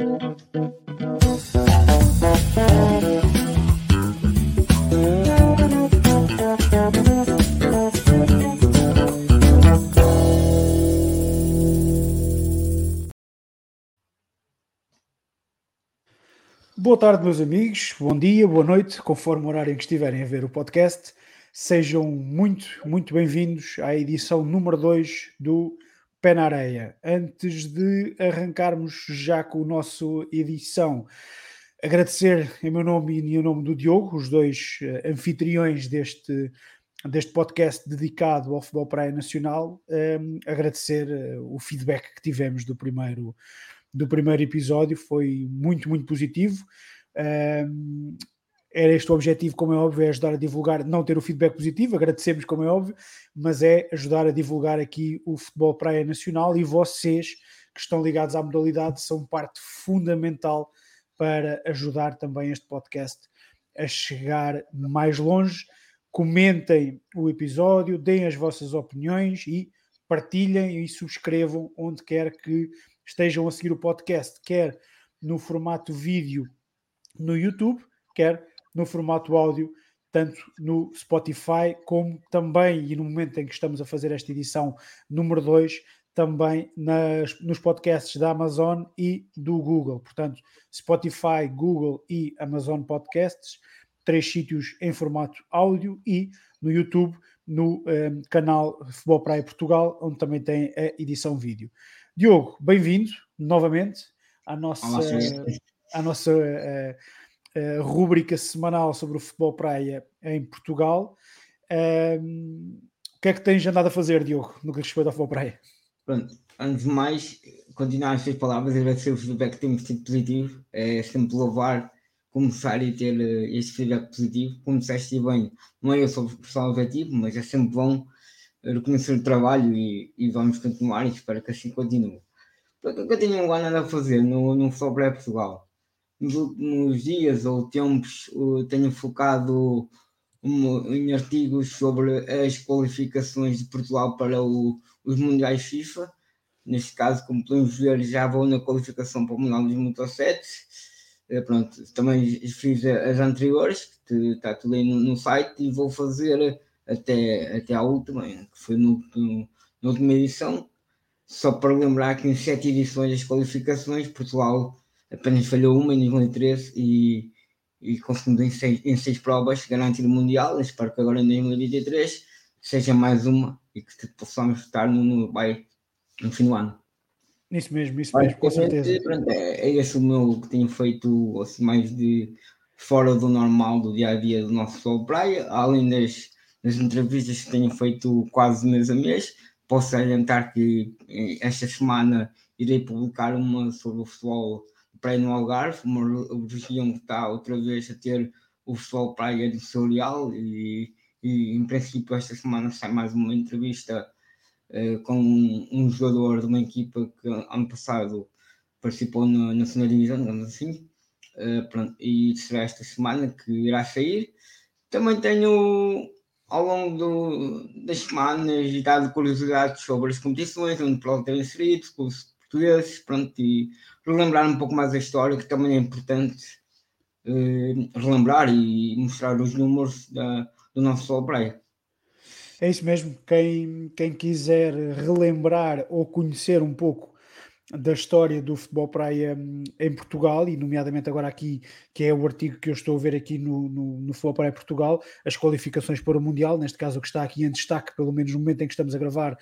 Boa tarde, meus amigos. Bom dia, boa noite, conforme o horário em que estiverem a ver o podcast. Sejam muito, muito bem-vindos à edição número 2 do Pé na Areia. Antes de arrancarmos já com a nossa edição, agradecer em meu nome e em nome do Diogo, os dois uh, anfitriões deste, deste podcast dedicado ao futebol praia nacional, um, ehm, agradecer uh, o feedback que tivemos do primeiro, do primeiro episódio, foi muito, muito positivo. Um, ehm, era este o objetivo, como é óbvio, é ajudar a divulgar, não ter o feedback positivo, agradecemos, como é óbvio, mas é ajudar a divulgar aqui o futebol praia nacional e vocês que estão ligados à modalidade são parte fundamental para ajudar também este podcast a chegar mais longe. Comentem o episódio, deem as vossas opiniões e partilhem e subscrevam onde quer que estejam a seguir o podcast, quer no formato vídeo no YouTube, quer no formato áudio, tanto no Spotify como também, e no momento em que estamos a fazer esta edição número 2, também nas, nos podcasts da Amazon e do Google. Portanto, Spotify, Google e Amazon Podcasts, três sítios em formato áudio e no YouTube, no ehm, canal Futebol Praia Portugal, onde também tem a edição vídeo. Diogo, bem-vindo novamente à nossa, Olá, à nossa uh, rúbrica semanal sobre o futebol praia em Portugal. Uh, o que é que tens andado a fazer, Diogo, no que respeita ao futebol praia? Pronto, antes de mais, continuar as suas palavras, agradecer o feedback que temos tido positivo. É sempre louvar começar e ter uh, este feedback positivo. Como disseste bem, não é eu sou o pessoal objetivo, mas é sempre bom reconhecer o trabalho e, e vamos continuar e espero que assim continue. O que eu tenho agora a fazer no, no Praia Portugal? Nos últimos dias ou tempos tenho focado em artigos sobre as qualificações de Portugal para o, os Mundiais FIFA. Neste caso, como podemos ver, já vou na qualificação para o Mundial 2017. Eh, pronto, também fiz as anteriores, que está tudo aí no, no, site, e vou fazer até, até à última, que foi no, no, na última edição. Só para lembrar que em sete edições das qualificações, Portugal apenas falhou uma em 2013 e, e conseguindo em seis, em seis provas garantir o Mundial. Espero que agora em 2023 seja mais uma e que possamos estar no, no, vai, no fim do ano. Isso mesmo, isso mesmo, com certeza. Pronto, é, é esse o meu que tenho feito assim, mais de fora do normal do dia a dia do nosso Sol Praia, além das, das entrevistas que tenho feito quase mês a mês. Posso adiantar que eh, esta semana irei publicar uma sobre o futebol praia no Algarve, uma região que está outra vez a ter o futebol praia do seu real e, e em princípio esta semana sai mais uma entrevista uh, com um, um, jogador de uma equipa que ano passado participou na Nacional Divisão, digamos assim, uh, pronto, e será esta semana que irá sair. Também tenho ao longo do, das semanas dado curiosidades sobre as competições, onde pode ter inserido, portugueses, pronto, e relembrar um pouco mais a história, que também é importante uh, relembrar e mostrar os números da, do nosso Sol Praia. É isso mesmo. Quem, quem quiser relembrar ou conhecer um pouco da história do futebol praia hum, em Portugal, e nomeadamente agora aqui, que é o artigo que eu estou a ver aqui no, no, no Futebol Praia Portugal, as qualificações para o Mundial, neste caso o que está aqui em destaque, pelo menos no momento em que estamos a gravar,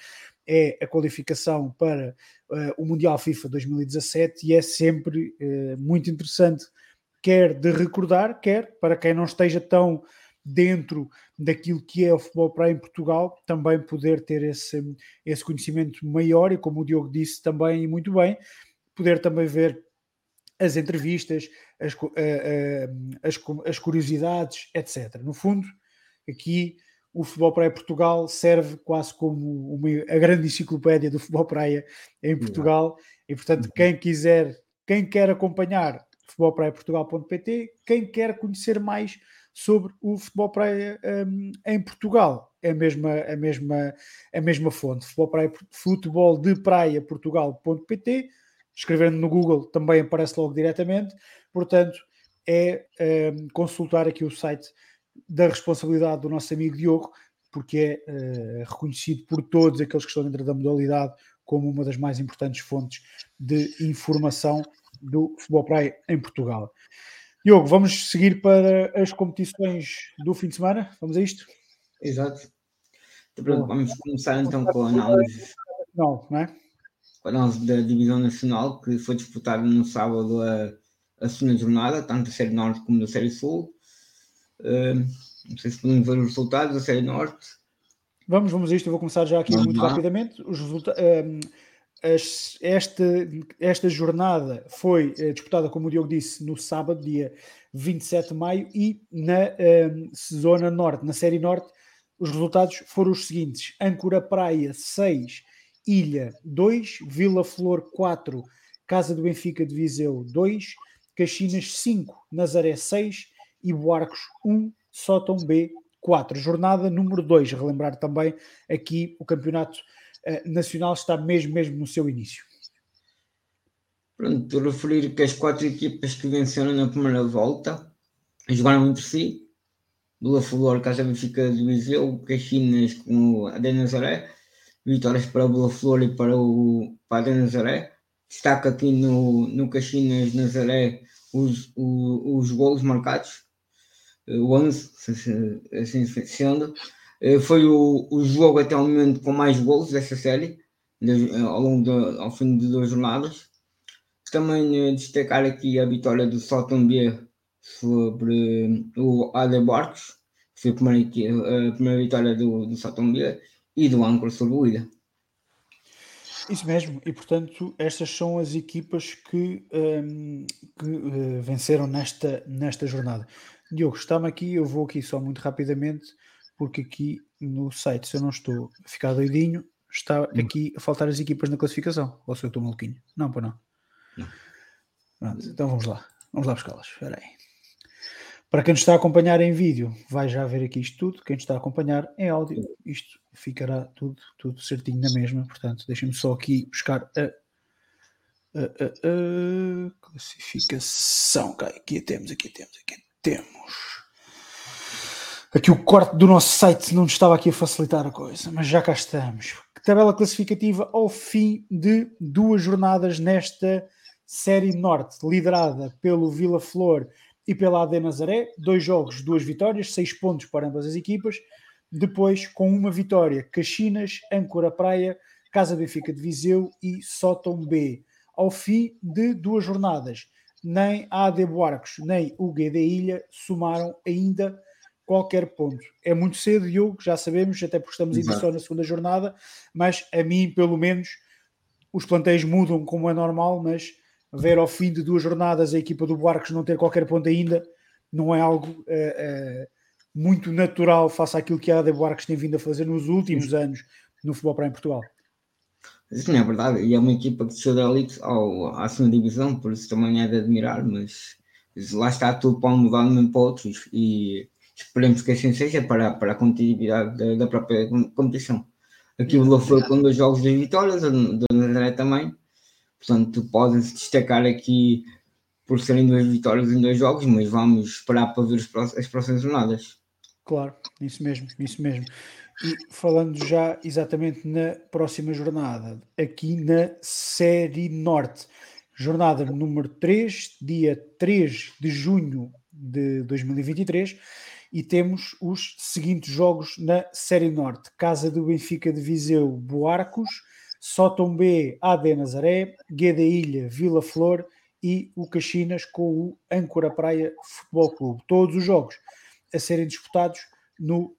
é a qualificação para uh, o Mundial FIFA 2017 e é sempre uh, muito interessante, quer de recordar, quer para quem não esteja tão dentro daquilo que é o futebol para em Portugal, também poder ter esse, esse conhecimento maior e, como o Diogo disse também muito bem, poder também ver as entrevistas, as, uh, as, as curiosidades, etc. No fundo, aqui o futebol praia Portugal serve quase como uma, a grande enciclopédia do futebol praia em Portugal e portanto uhum. quem quiser, quem quer acompanhar futebolpraiaportugal.pt, quem quer conhecer mais sobre o futebol praia um, em Portugal é a mesma, a mesma, a mesma fonte, futebol, praia, futebol de praia Portugal.pt escrevendo no Google também aparece logo diretamente. Portanto, é uh, consultar aqui o site da responsabilidade do nosso amigo Diogo, porque é uh, reconhecido por todos aqueles que estão dentro da modalidade como uma das mais importantes fontes de informação do futebol praia em Portugal. Diogo, vamos seguir para as competições do fim de semana? Vamos a isto? Exato. Então, vamos começar então com a análise. Não, não é? A análise da Divisão Nacional, que foi disputada no sábado a, a segunda jornada, tanto da Série Norte como da Série Sul. Uh, não sei se podemos ver os resultados da Série Norte. Vamos, vamos a isto. Eu vou começar já aqui vamos muito lá. rapidamente. Os resultados. Um, esta, esta jornada foi uh, disputada, como o Diogo disse, no sábado, dia 27 de maio, e na um, Zona Norte, na Série Norte, os resultados foram os seguintes: Âncora Praia 6, Ilha 2, Vila Flor 4, Casa do Benfica de Viseu 2, Caxinas 5, Nazaré 6 e Boarcos 1, Sótão B 4. Jornada número 2. Relembrar também aqui o campeonato uh, nacional está mesmo, mesmo no seu início. Pronto, referir que as quatro equipas que venceram na primeira volta jogaram entre si. Lula Flor, Casa Benfica de Viseu, Caxinas com a de Nazaré. Vitórias para o Lula Flor e para o para Nazaré. Destaca aqui no, no Caxinas Nazaré os, os, os golos marcados o 11, assim sendo. Eh, foi o, o jogo até o momento com mais gols dessa série, ao longo ao fim de duas jornadas. Também eh, destacar aqui a vitória do Salton B sobre o Ade Barcos, que foi a primeira, a primeira vitória do, do B, e do Ancor sobre o Ida. Isso mesmo, e portanto, estas são as equipas que, um, que uh, venceram nesta, nesta jornada. Diogo, está-me aqui, eu vou aqui só muito rapidamente, porque aqui no site, se eu não estou a ficar doidinho, está hum. aqui a faltar as equipas na classificação. Ou se eu estou maluquinho? Não, para não. não. Pronto, então vamos lá. Vamos lá buscá-las. Espera aí. Para quem nos está a acompanhar em vídeo, vai já ver aqui isto tudo. Quem nos está a acompanhar em áudio, isto ficará tudo, tudo certinho na mesma. Portanto, deixem-me só aqui buscar a, a, a, a classificação. Aqui temos, aqui temos, aqui temos. Aqui o corte do nosso site não estava aqui a facilitar a coisa, mas já cá estamos. Tabela classificativa ao fim de duas jornadas nesta Série Norte, liderada pelo Vila Flor e pela AD Nazaré. Dois jogos, duas vitórias, seis pontos para ambas as equipas. Depois, com uma vitória, Caxinas, Âncora Praia, Casa Benfica de Viseu e Sótão B. Ao fim de duas jornadas, nem a AD Buarcos, nem o GD Ilha somaram ainda qualquer ponto. É muito cedo, Diogo, já sabemos, até porque estamos ainda só na segunda jornada, mas a mim, pelo menos, os plantéis mudam como é normal, mas ver ao fim de duas jornadas a equipa do Buarcos não ter qualquer ponto ainda não é algo uh, uh, muito natural face àquilo que a AD Buarcos tem vindo a fazer nos últimos anos no futebol para em Portugal. Sim, é verdade. E é uma equipa que desceu da Elite ao, à segunda divisão, por isso também é de admirar, mas lá está tudo para um mudar mesmo para outros e esperemos que assim seja para, para a continuidade da, da própria competição. Aqui o Lula foi com dois jogos de vitórias, o André também, portanto podem-se destacar aqui por serem duas vitórias em dois jogos, mas vamos esperar para ver as próximas jornadas. Claro, isso mesmo, isso mesmo. E falando já exatamente na próxima jornada, aqui na Série Norte, jornada número 3, dia 3 de junho de 2023, e temos os seguintes jogos na Série Norte: Casa do Benfica de Viseu, Boarcos, Sótom B, AD Nazaré, Gueda Ilha, Vila Flor e o Caxinas com o Âncora Praia Futebol Clube. Todos os jogos a serem disputados no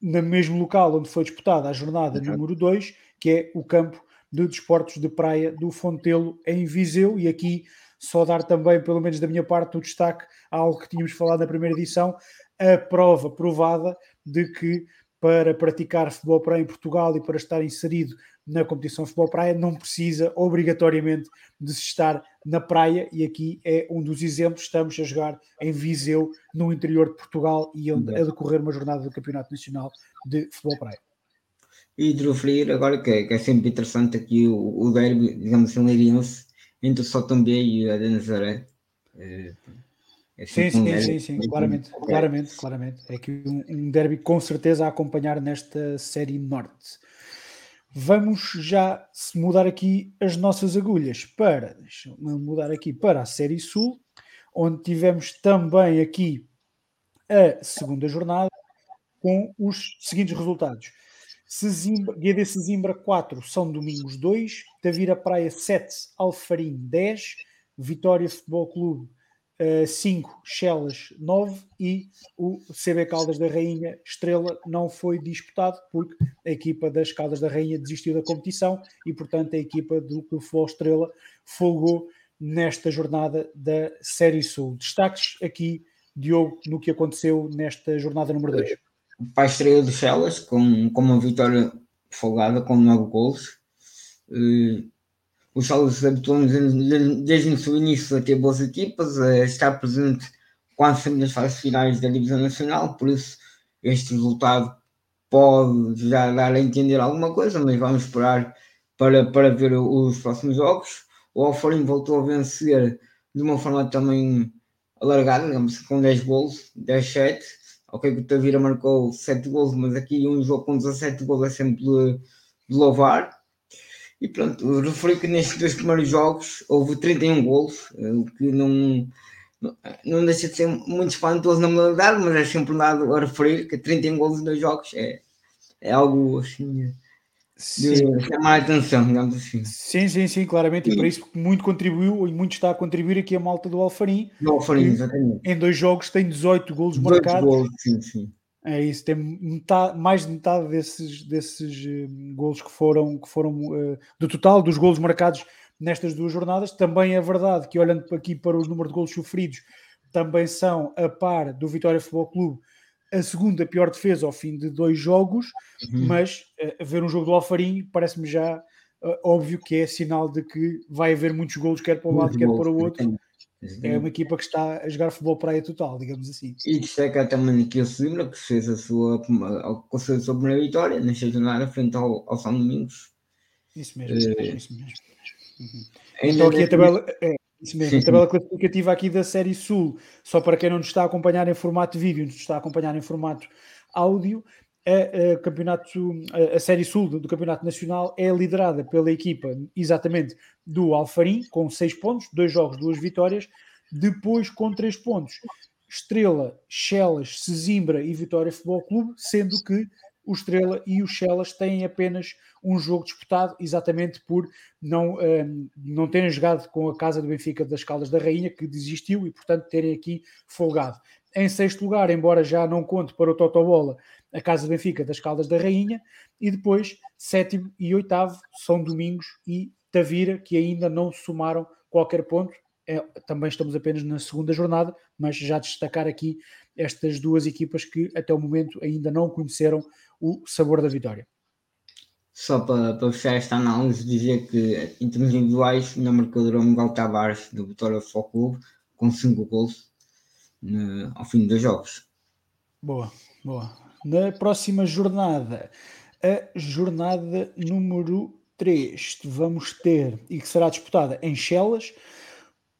no mesmo local onde foi disputada a jornada Exato. número 2, que é o campo de desportos de praia do Fontelo em Viseu, e aqui só dar também, pelo menos da minha parte, o destaque a algo que tínhamos falado na primeira edição, a prova provada de que para praticar futebol praia em Portugal e para estar inserido na competição de futebol praia não precisa obrigatoriamente de se estar na praia e aqui é um dos exemplos, estamos a jogar em Viseu, no interior de Portugal e onde a decorrer uma jornada do Campeonato Nacional de Futebol Praia. E de referir agora que é, que é sempre interessante aqui o, o derby, digamos assim, leiriense, entre o Sotom B e a de Nazaré. É, é sim, sim, sim, sim, claramente, claramente, claramente. É que um, um derby com certeza a acompanhar nesta série norte. Vamos já mudar aqui as nossas agulhas para, deixa mudar aqui para a série sul, onde tivemos também aqui a segunda jornada com os seguintes resultados. Sesimbra, GD Sesimbra 4, São Domingos 2, Tavira Praia 7, Alfarim 10, Vitória Futebol Clube 5, Chelas 9 e o CB Caldas da Rainha Estrela não foi disputado porque a equipa das Caldas da Rainha desistiu da competição e, portanto, a equipa do Clube Futebol Estrela folgou nesta jornada da Série Sul. Destaques aqui, Diogo, no que aconteceu nesta jornada número 2 para a estreia do Chelas, com, com uma vitória folgada, com 9 gols. Uh, o Chelas habituou-nos desde o seu início a ter boas equipas, a estar presente quase sempre nas fases finais da Divisão Nacional, por isso este resultado pode já dar a entender alguma coisa, mas vamos esperar para, para ver os próximos jogos. O Alfarim voltou a vencer de uma forma também alargada, digamos, com 10 gols, 10-7 Ok, que o Tavira marcou 7 gols, mas aqui um jogo com 17 gols é sempre de, de louvar. E pronto, referi que nestes dois primeiros jogos houve 31 gols, eh, o que não, não deixa de ser muito espantoso na modalidade, mas é sempre dado a referir que 31 gols em dois jogos é, é algo assim de chamar a atenção, digamos assim. Sim, sim, sim, claramente, sim. e para isso muito contribuiu e muito está a contribuir aqui a malta do Alfarim. Do Alfarim, exatamente. Em dois jogos tem 18 golos 18 marcados. Golos, sim, sim. É isso, tem metade, mais de metade desses, desses uh, golos que foram, que foram uh, do total dos golos marcados nestas duas jornadas. Também é verdade que, olhando aqui para os números de golos sofridos, também são a par do Vitória Futebol Clube a segunda pior defesa ao fim de dois jogos, uhum. mas uh, ver um jogo do Alfarim parece-me já uh, óbvio que é sinal de que vai haver muitos golos, quer para um lado, quer para o outro. É uma equipa que está a jogar futebol praia total, digamos assim. E destaca também aqui o Simbra, que fez a sua, a, sua primeira vitória nesta jornada frente ao, ao São Domingos. Isso mesmo, isso mesmo. Uhum. Então aqui a tabela, é, isso mesmo, a tabela classificativa aqui da Série Sul, só para quem não nos está a acompanhar em formato vídeo, nos está a acompanhar em formato áudio, a, a campeonato, a, a, Série Sul do, Campeonato Nacional é liderada pela equipa exatamente do Alfarim, com 6 pontos, dois jogos, duas vitórias, depois com 3 pontos. Estrela, Chelas, Sesimbra e Vitória Futebol Clube, sendo que o Estrela e o Chelas têm apenas um jogo disputado, exatamente por não, um, ehm, não terem jogado com a casa do Benfica das Caldas da Rainha, que desistiu e, portanto, terem aqui folgado. Em sexto lugar, embora já não conte para o Totobola, a casa do Benfica das Caldas da Rainha, e depois sétimo e oitavo são Domingos e Tavira, que ainda não somaram qualquer ponto. É, também estamos apenas na segunda jornada, mas já destacar aqui estas duas equipas que até o momento ainda não conheceram o sabor da vitória. Só para, para fechar esta análise, dizer que em termos individuais, na marcadora o Miguel Tavares do Vitória Futebol Clube com 5 gols no, ao fim dos jogos. Boa, boa. Na próxima jornada, a jornada número 3, vamos ter, e que será disputada em Chelas,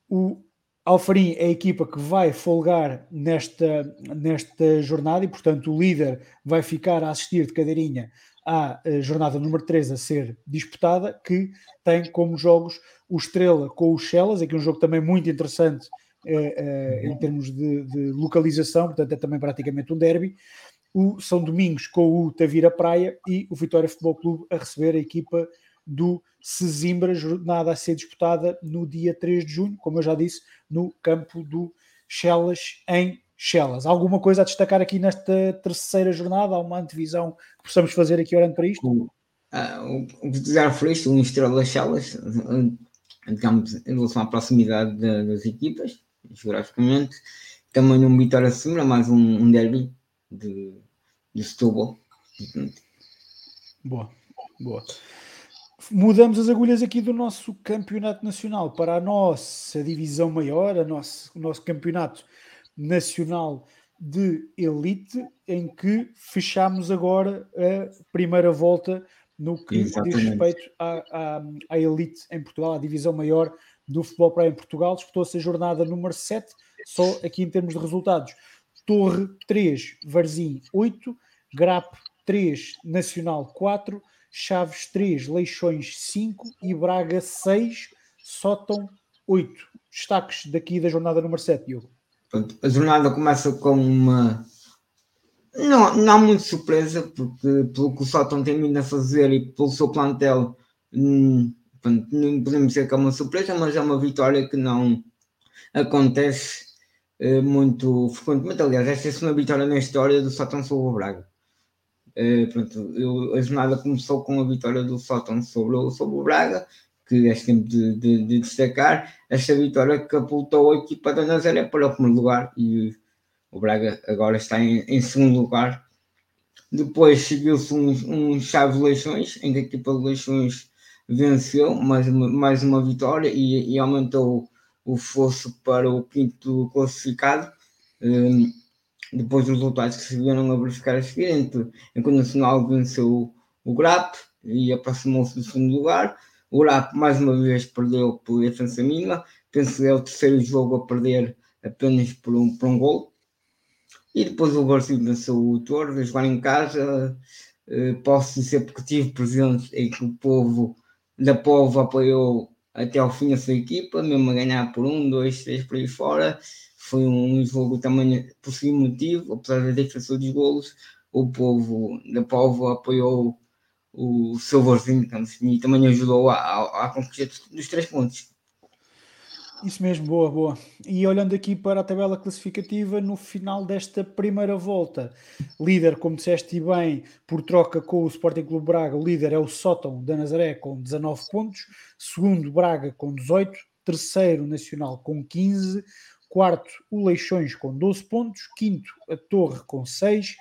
o Alfarim é a equipa que vai folgar nesta, nesta jornada e, portanto, o líder vai ficar a assistir de cadeirinha à eh, jornada número 3 a ser disputada, que tem como jogos o Estrela com o Chelas, aqui um jogo também muito interessante eh, eh, em termos de, de, localização, portanto é também praticamente um derby, o São Domingos com o Tavira Praia e o Vitória Futebol Clube a receber a equipa do Sesimbra, jornada a ser disputada no dia 3 de junho, como eu já disse, no campo do Chelas, em Chelas. Alguma coisa a destacar aqui nesta terceira jornada? Há uma antevisão que possamos fazer aqui olhando para isto? O, uh, o que já referiste, um Estrela Chelas, digamos, em relação à proximidade de, das equipas, geograficamente, também um Vitória Sesimbra, mais um, um derby de, de Setúbal. Boa, boa. Mudamos as agulhas aqui do nosso campeonato nacional para a nossa divisão maior, a nosso, o nosso campeonato nacional de elite, em que fechamos agora a primeira volta no que Exatamente. diz respeito à, à, à, elite em Portugal, à divisão maior do futebol praia em Portugal. Disputou-se a jornada número 7, só aqui em termos de resultados. Torre 3, Varzim 8, Grap 3, Nacional 4, Chaves 3, Leixões 5 e Braga 6, Sótão 8. Destaques daqui da jornada número 7, Diogo. A jornada começa com uma. Não, não há muita surpresa, porque pelo que o Sótão tem vindo a fazer e pelo seu plantel, hum, não podemos dizer que é uma surpresa, mas é uma vitória que não acontece eh, muito frequentemente. Aliás, esta é a segunda vitória na história do Sótão sobre o Braga. Eh, pronto, eu, a jornada começou com a vitória do Sótão sobre, o, sobre o Braga, que é sempre de, de, de destacar. Esta vitória catapultou a equipa da Nazaré para o primeiro lugar e o Braga agora está em, em segundo lugar. Depois seguiu-se um chave de Leixões, em que a equipa de Leixões venceu mais uma, mais uma vitória e, e aumentou o fosso para o quinto classificado. Um, depois dos resultados que se vieram a verificar a seguir, entre, que o Nacional venceu o GRAP e aproximou-se do segundo lugar. O GRAP mais uma vez perdeu por defesa mínima, penso que é o terceiro jogo a perder apenas por um, por um gol. E depois o Brasil venceu o Torre, a jogar em casa. Uh, posso dizer porque tive presente em que o povo da Povo apoiou até ao fim a sua equipa, mesmo a ganhar por um, dois, três por aí fora. Foi um jogo também por si motivo, apesar da diferença dos golos, o povo da Povo apoiou o seu vozinho e também ajudou à conquista dos três pontos. Isso mesmo, boa, boa. E olhando aqui para a tabela classificativa, no final desta primeira volta, líder, como disseste bem, por troca com o Sporting Clube Braga, o líder é o Sótão da Nazaré com 19 pontos, segundo Braga com 18, terceiro Nacional com 15, quarto o Leixões com 12 pontos, quinto a Torre com 6,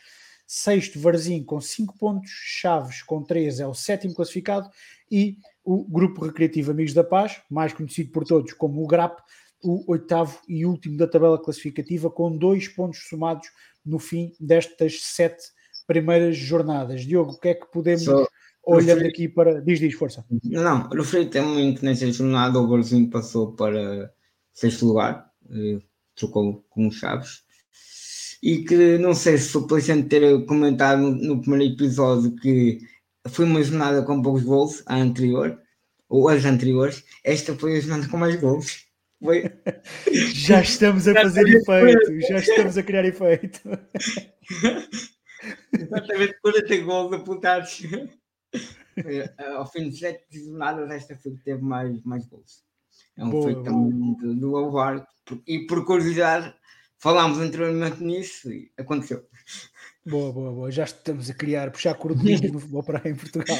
sexto Varzim com 5 pontos, Chaves com 3 é o sétimo classificado e o Grupo Recreativo Amigos da Paz, mais conhecido por todos como o GRAP, o oitavo e último da tabela classificativa, com dois pontos somados no fim destas sete primeiras jornadas. Diogo, o que é que podemos, so, olhando aqui para. Diz, diz, força. Não, referi também que nesta jornada o Borzinho passou para sexto lugar, trocou com o Chaves. E que não sei se foi placente ter comentado no, primeiro episódio que foi uma jornada com poucos gols, a anterior, ou as anteriores. Esta foi a jornada com mais gols. Foi... Já estamos a fazer efeito, já estamos a criar efeito. Exatamente 40 gols apontados. Ao fim de sete jornadas, esta foi que teve mais, mais gols. É um feito também do louvar. E por curiosidade, falámos anteriormente nisso e aconteceu. Boa, boa, boa. Já estamos a criar, puxar cordelinhos no futebol para em Portugal.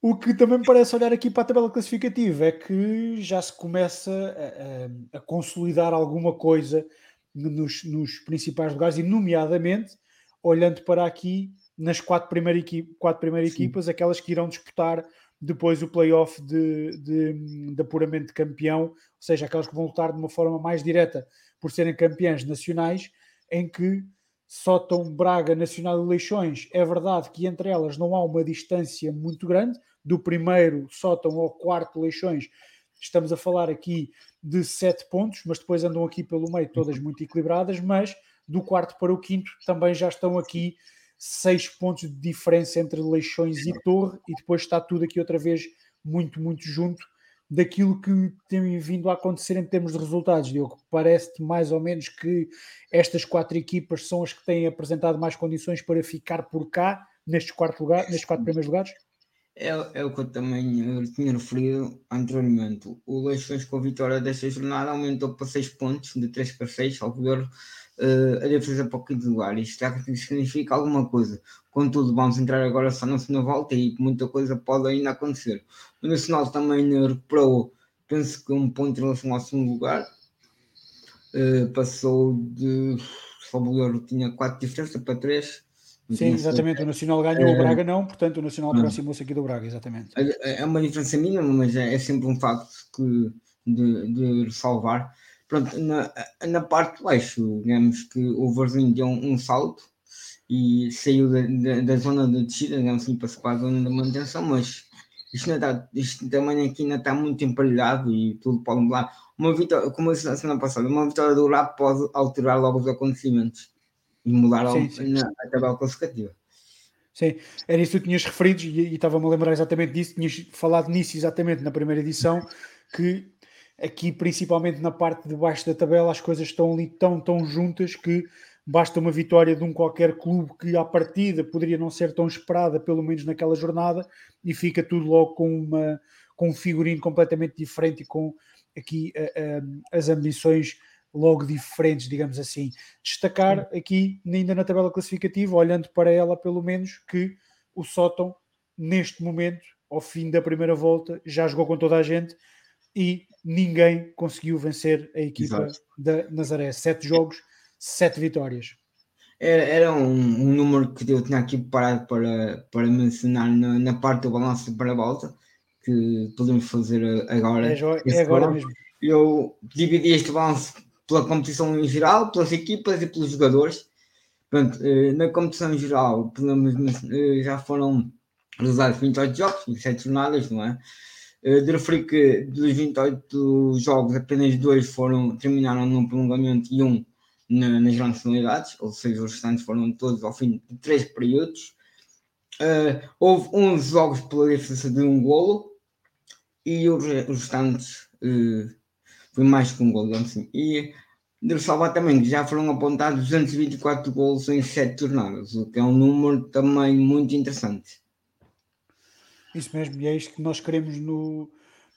O que também me parece olhar aqui para a tabela classificativa é que já se começa a, a, a consolidar alguma coisa nos, nos, principais lugares, e nomeadamente olhando para aqui nas quatro, primeiras equipe, quatro primeiras equipas, aquelas que irão disputar depois o playoff de, de, de apuramento de campeão, ou seja, aquelas que vão lutar de uma forma mais direta por serem campeãs nacionais, em que Sótão, Braga, Nacional e Leixões, é verdade que entre elas não há uma distância muito grande, do primeiro Sótão ao quarto Leixões, estamos a falar aqui de sete pontos, mas depois andam aqui pelo meio todas muito equilibradas, mas do quarto para o quinto também já estão aqui seis pontos de diferença entre Leixões e Torre, e depois está tudo aqui outra vez muito, muito junto daquilo que tem vindo a acontecer em termos de resultados, Diogo. Parece-te mais ou menos que estas quatro equipas são as que têm apresentado mais condições para ficar por cá, nestes, quarto lugar, nestes quatro primeiros lugares? É, é o que eu também eu tinha referido anteriormente. O Leixões com a vitória desta jornada aumentou para 6 pontos, de 3 para 6, ao ver uh, a defesa para o quinto lugar. Isto já significa alguma coisa. Contudo, vamos entrar agora só na segunda volta e muita coisa pode ainda acontecer. O Nacional também recuperou, penso que um ponto em relação ao segundo lugar. Uh, passou de. Salvador tinha 4 diferença para 3. Sim, exatamente. O Nacional ganhou, é, o Braga não, portanto o Nacional aproximou-se aqui do Braga, exatamente. É, é uma diferença mínima, mas é, é sempre um facto que, de, de salvar. Pronto, na, na parte de baixo, digamos que o Varzinho deu um, um salto e saiu da, da, da zona de descida, digamos assim, para para a zona da manutenção, mas isto, ainda está, isto também aqui ainda está muito emparelhado e tudo pode mudar. Uma vitória, como eu disse na semana passada, uma vitória do Rap pode alterar logo os acontecimentos e mudar sim, sim. Na, a tabela classificativa. Sim, era isso que tu tinhas referido e, e estava-me a lembrar exatamente disso, tinhas falado nisso exatamente na primeira edição, que aqui principalmente na parte de baixo da tabela as coisas estão ali tão, tão juntas que basta uma vitória de um qualquer clube que à partida poderia não ser tão esperada, pelo menos naquela jornada, e fica tudo logo com, uma, com um figurino completamente diferente e com aqui uh, uh, as ambições logo diferentes, digamos assim. Destacar aqui, ainda na tabela classificativa, olhando para ela pelo menos, que o Sótão, neste momento, ao fim da primeira volta, já jogou com toda a gente e ninguém conseguiu vencer a equipa Exato. da Nazaré. Sete jogos, sete vitórias. Era, era um, um, número que eu tinha aqui preparado para, para mencionar na, na parte do balanço para a volta, que podemos fazer agora. É, é agora mesmo. Eu dividi este balanço pela competição em geral, pelas equipas e pelos jogadores. Portanto, eh, na competição em geral, eh, já foram realizados 28 jogos, em 7 jornadas, não é? Eh, de referir que dos 28 jogos, apenas dois foram, terminaram num prolongamento e um na, nas grandes finalidades, ou seja, os restantes foram todos ao fim de três períodos. Uh, houve 11 jogos pela diferença de um golo e os, os restantes uh, foi mais que um gol, assim. E de salvar também que já foram apontados 224 gols em 7 tornadas, o que é um número também muito interessante. Isso mesmo, e é isto que nós queremos no,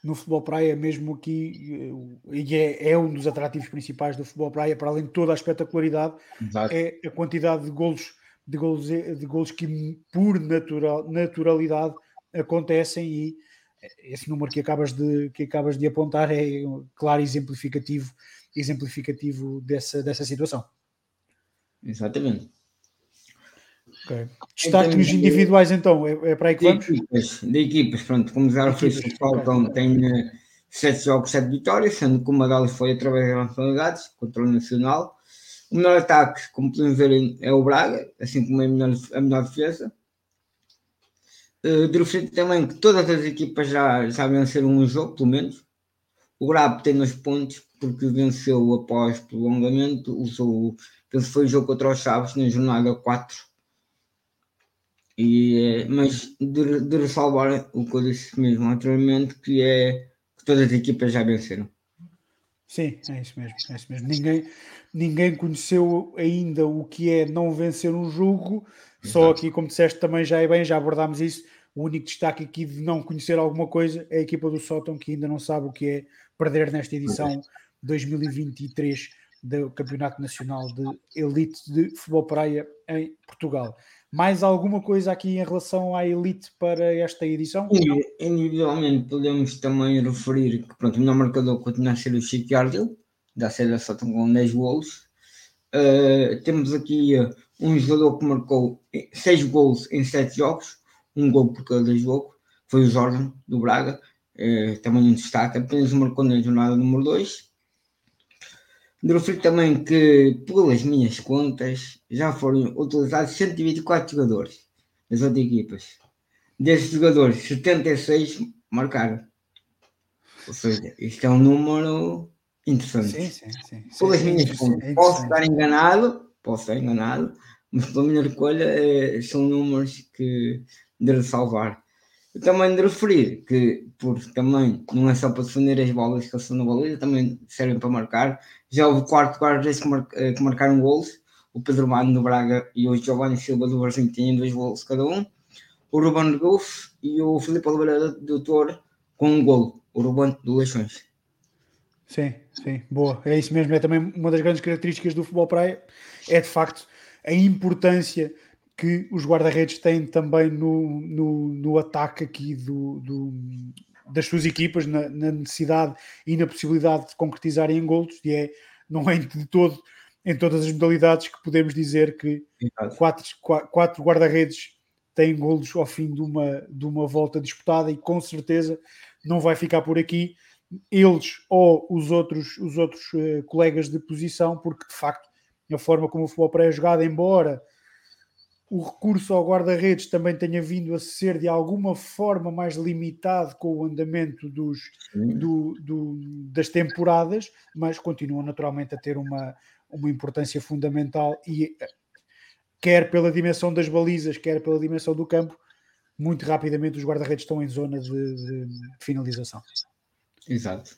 no futebol praia, mesmo aqui, e é, é um dos atrativos principais do futebol praia, para além de toda a espetacularidade, Exato. é a quantidade de golos, de golos, de golos que por natural, naturalidade acontecem e esse número que acabas de, que acabas de apontar é claro exemplificativo, exemplificativo dessa, dessa situação. Exatamente. Okay. Destaque nos individuais, então, é, é para aí que de vamos? Equipas, de equipas, pronto, como já referi, o Falcão okay. tem uh, sete jogos, sete vitórias, sendo que uma delas foi através das nacionalidades, contra o Nacional. O melhor ataque, como podemos ver, é o Braga, assim como é a melhor, a melhor defesa. Uh, de referir também que todas as equipas já, já venceram um jogo, pelo menos. O Grab tem dois pontos, porque venceu após prolongamento. Usou, penso foi o jogo contra os Chaves na jornada 4. E, eh, mas de, de ressalvar o que eu disse mesmo anteriormente, que é que todas as equipas já venceram. Sim, é isso mesmo. É isso mesmo. Ninguém, ninguém conheceu ainda o que é não vencer um jogo só aqui, como disseste, também já é bem, já abordámos isso. O único destaque aqui de não conhecer alguma coisa é a equipa do Sótão, que ainda não sabe o que é perder nesta edição 2023 do Campeonato Nacional de Elite de Futebol Praia em Portugal. Mais alguma coisa aqui em relação à Elite para esta edição? Individualmente podemos também referir que pronto, o melhor marcador continua a ser o Chico Ardil, da série Sótão com 10 golos. Uh, temos aqui uh, um jogador que marcou 6 gols em 7 jogos, um gol por cada jogo, foi o Jordan, do Braga, eh, também um destaque, apenas marcou na jornada número 2. De referir também que, pelas minhas contas, já foram utilizados 124 jogadores das outras equipas. Desses jogadores, 76 marcaram. Ou seja, isto é um número interessante. Sim, sim, sim. Pelas minhas contas, posso estar enganado, posso estar enganado, mas pela minha recolha é, são números que de salvar. Eu também de referir que, por também não é só para defender as bolas que são na baliza, também servem para marcar. Já houve quarto guarda-redes que, mar, eh, que, marcaram gols, o Pedro Mano do Braga e o Giovanni Silva do Brasil têm dois gols cada um. O Ruben Golf e o Filipe Oliveira do Toro com um gol. O Ruben do Leixões. Sim, sim, boa. É isso mesmo. É também uma das grandes características do futebol praia. É de facto a importância que os guarda-redes têm também no, no, no ataque aqui do, do, das suas equipas, na, na, necessidade e na possibilidade de concretizarem em golos, e é, não é de todo em todas as modalidades que podemos dizer que quatro, quatro guarda-redes têm golos ao fim de uma, de uma volta disputada e com certeza não vai ficar por aqui eles ou os outros, os outros uh, colegas de posição, porque de facto a forma como o futebol pré é jogado, embora o recurso ao guarda-redes também tenha vindo a ser de alguma forma mais limitado com o andamento dos, do, do, das temporadas, mas continua naturalmente a ter uma, uma importância fundamental e quer pela dimensão das balizas, quer pela dimensão do campo, muito rapidamente os guarda-redes estão em zona de, de finalização. Exato.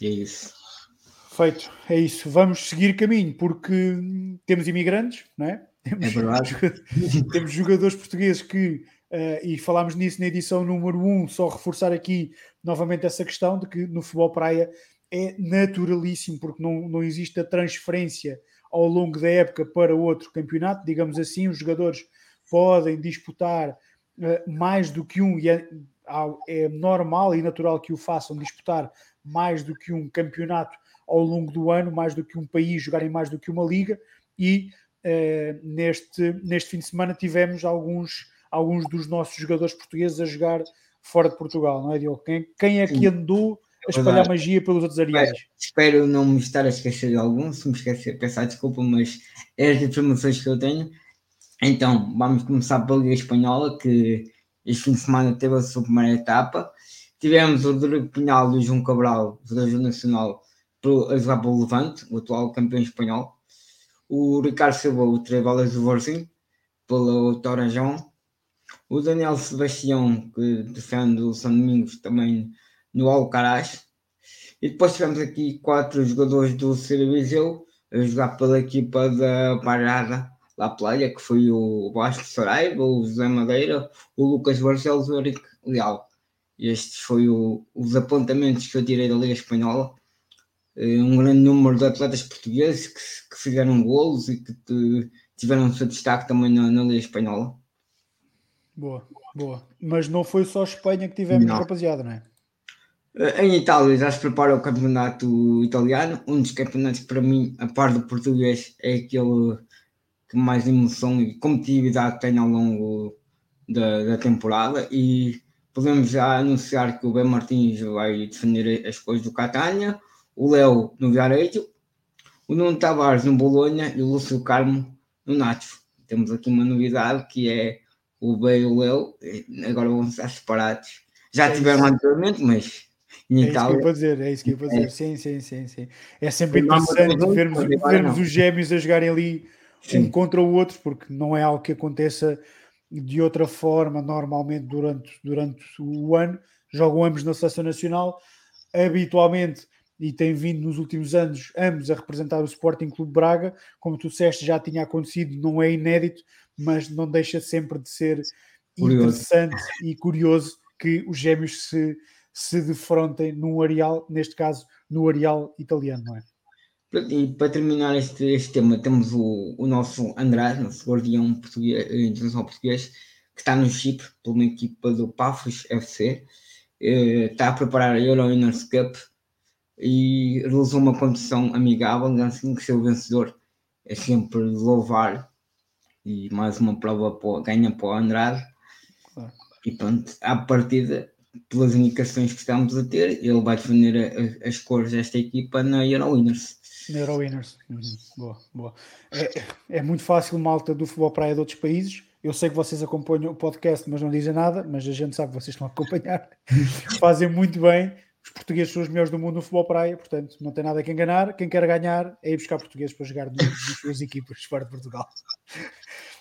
E é isso. Feito, é isso. Vamos seguir caminho porque temos imigrantes, não é? Temos, é verdade. temos jogadores portugueses que, uh, e falámos nisso na edição número 1, só reforçar aqui novamente essa questão de que no futebol praia é naturalíssimo, porque não, não existe a transferência ao longo da época para outro campeonato, digamos assim, os jogadores podem disputar uh, mais do que um, e é, é normal e natural que o façam disputar mais do que um campeonato ao longo do ano, mais do que um país, jogarem mais do que uma liga, e uh, neste, neste fim de semana tivemos alguns, alguns dos nossos jogadores portugueses a jogar fora de Portugal, não é, Diogo? Quem, quem é que andou a espalhar magia pelos outros areais? Espero não me estar a esquecer de algum, se me esquecer, peço desculpa, mas é as informações que eu tenho. Então, vamos começar pela Liga Espanhola, que este fim de semana teve a sua primeira etapa. Tivemos o Rodrigo Pinhal e o João Cabral, jogador nacional, pelo Levante, o atual campeão espanhol o Ricardo Silva, o Trevalas do Vorsim, pelo Torajão, o Daniel Sebastião, que defende o São Domingos também no Alcaraz, e depois tivemos aqui quatro jogadores do Viseu a jogar pela equipa da Parada La Playa, que foi o Vasco Saraiva, o José Madeira, o Lucas Barcelos e o Henrique Leal. Estes foram os apontamentos que eu tirei da Liga Espanhola. Eh, um grande número de atletas portugueses que, que fizeram golos e que te, tiveram seu destaque também na, na Liga Espanhola. Boa, boa. Mas não foi só Espanha que tivemos, não. rapaziada, não é? Eh, em Itália já se prepara o campeonato italiano, um dos campeonatos que para mim, a par do português, é aquele que mais emoção e competitividade tem ao longo da, da temporada e podemos já anunciar que o Ben Martins vai defender as coisas do Catania, o Léo no Viarejo, o Nuno Tavares no Bolonha e o Lúcio Carmo no Nacho. Temos aqui uma novidade que é o B e o Léo, agora vão estar separados. Já é tiveram anteriormente, mas em é Itália. Isso que eu vou dizer, é isso que eu vou dizer. É. Sim, sim, sim, sim. É sempre interessante vermos, vermos os gêmeos a jogarem ali sim. um contra o outro, porque não é algo que aconteça de outra forma normalmente durante, durante o ano. Jogam ambos na seleção nacional. Habitualmente e tem vindo nos últimos anos ambos a representar o Sporting Clube Braga, como tu disseste, já tinha acontecido, não é inédito, mas não deixa sempre de ser curioso. interessante e curioso que os gêmeos se, se defrontem no areal, neste caso no areal italiano, não é? E para terminar este, este tema, temos o, o nosso Andrade, nosso guardião português, eh, internacional português, que está no Chipre, por uma equipa do Pafos FC, eh, está a preparar a Euro Winners Cup e realizou uma competição amigável, assim que ser o vencedor é sempre louvar e mais uma prova para, ganha para o Andrade claro. e pronto, à partida pelas indicações que estamos a ter, ele vai defender a, as cores desta equipa na Eurowinners. Na Eurowinners, uhum. boa, boa. É, é muito fácil, malta do futebol praia de outros países. Eu sei que vocês acompanham o podcast, mas não dizem nada, mas a gente sabe que vocês estão a acompanhar. Fazem muito bem os portugueses são os melhores do mundo no futebol praia, portanto não tem nada que enganar. Quem quer ganhar é ir buscar portugueses para jogar nas suas equipas fora de Portugal.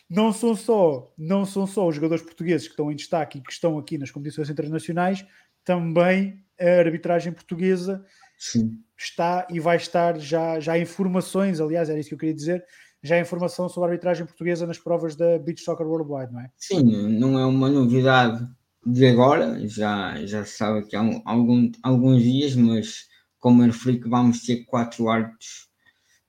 Não são só, não são só os jogadores portugueses que estão em destaque e que estão aqui nas competições internacionais, também a arbitragem portuguesa Sim. está e vai estar já, já informações, aliás, era isso que eu queria dizer, já informação sobre a arbitragem portuguesa nas provas da Beach Soccer Worldwide, não é? Sim, não é uma novidade de agora, já, já sabe que há algum, alguns dias, mas como eu referi que vamos ter quatro árbitros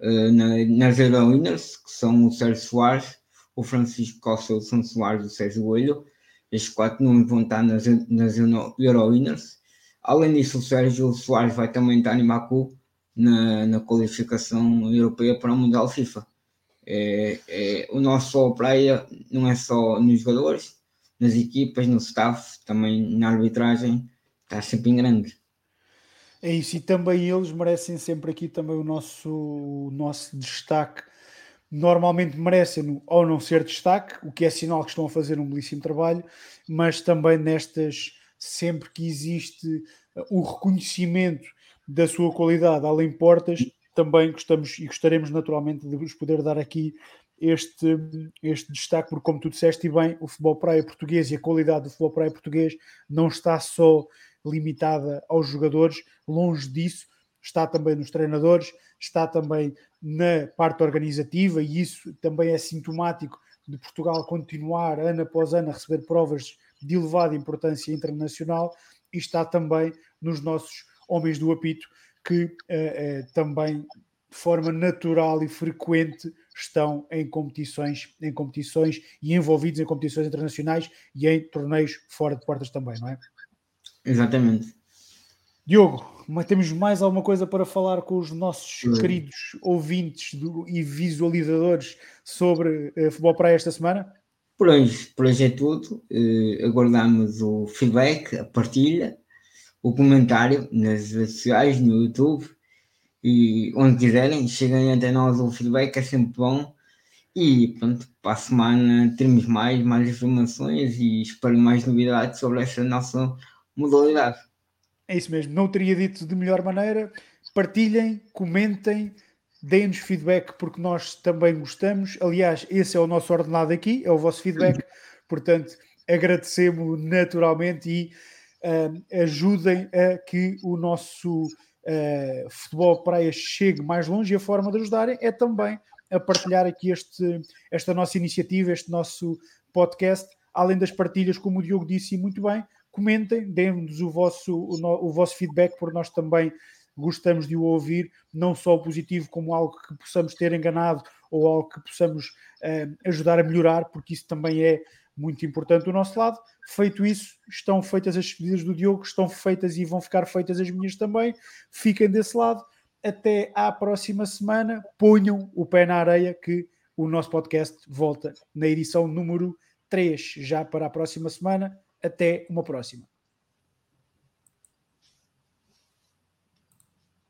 uh, na, nas Eurowinners, que são o Sérgio Soares, o Francisco Costa, o São Soares e o Sérgio Coelho. Estes quatro nomes vão estar nas, nas Eurowinners. Além disso, o Sérgio Soares vai também estar em Baku na, na qualificação europeia para o Mundial FIFA. É, é, o nosso praia não é só nos jogadores, nas equipas, no staff, também na arbitragem, está sempre em grande. É isso, e também eles merecem sempre aqui também o nosso, o nosso destaque normalmente merecem ou não ser destaque, o que é sinal que estão a fazer um belíssimo trabalho, mas também nestas, sempre que existe uh, o reconhecimento da sua qualidade além portas, também gostamos e gostaremos naturalmente de vos poder dar aqui este, este destaque, porque como tu disseste e bem, o futebol praia português e a qualidade do futebol praia português não está só limitada aos jogadores, longe disso, está também nos treinadores, está também na parte organizativa, e isso também é sintomático de Portugal continuar ano após ano a receber provas de elevada importância internacional, e está também nos nossos homens do apito, que uh, uh, também de forma natural e frequente estão em competições, em competições e envolvidos em competições internacionais e em torneios fora de portas também, não é? Exatamente. Diogo, mas temos mais alguma coisa para falar com os nossos Sim. queridos ouvintes do, e visualizadores sobre uh, futebol para esta semana? Por hoje, por hoje é tudo. Uh, aguardamos o feedback, a partilha, o comentário nas redes sociais, no YouTube e onde quiserem. Cheguem até nós o feedback, é sempre bom. E pronto, para a semana teremos mais, mais informações e espero mais novidades sobre essa nossa modalidade. É isso mesmo, não teria dito de melhor maneira. Partilhem, comentem, deem-nos feedback porque nós também gostamos. Aliás, esse é o nosso ordenado aqui, é o vosso feedback. Portanto, agradecemos naturalmente e uh, ajudem a que o nosso uh, futebol praia chegue mais longe. E a forma de ajudarem é também a partilhar aqui este, esta nossa iniciativa, este nosso podcast, além das partilhas, como o Diogo disse muito bem, comentem, deem-nos o vosso, o, o vosso feedback, porque nós também gostamos de o ouvir, não só o positivo, como algo que possamos ter enganado ou algo que possamos uh, ajudar a melhorar, porque isso também é muito importante do nosso lado. Feito isso, estão feitas as despedidas do Diogo, estão feitas e vão ficar feitas as minhas também. Fiquem desse lado. Até à próxima semana. Ponham o pé na areia que o nosso podcast volta na edição número 3, já para a próxima semana. Até uma próxima.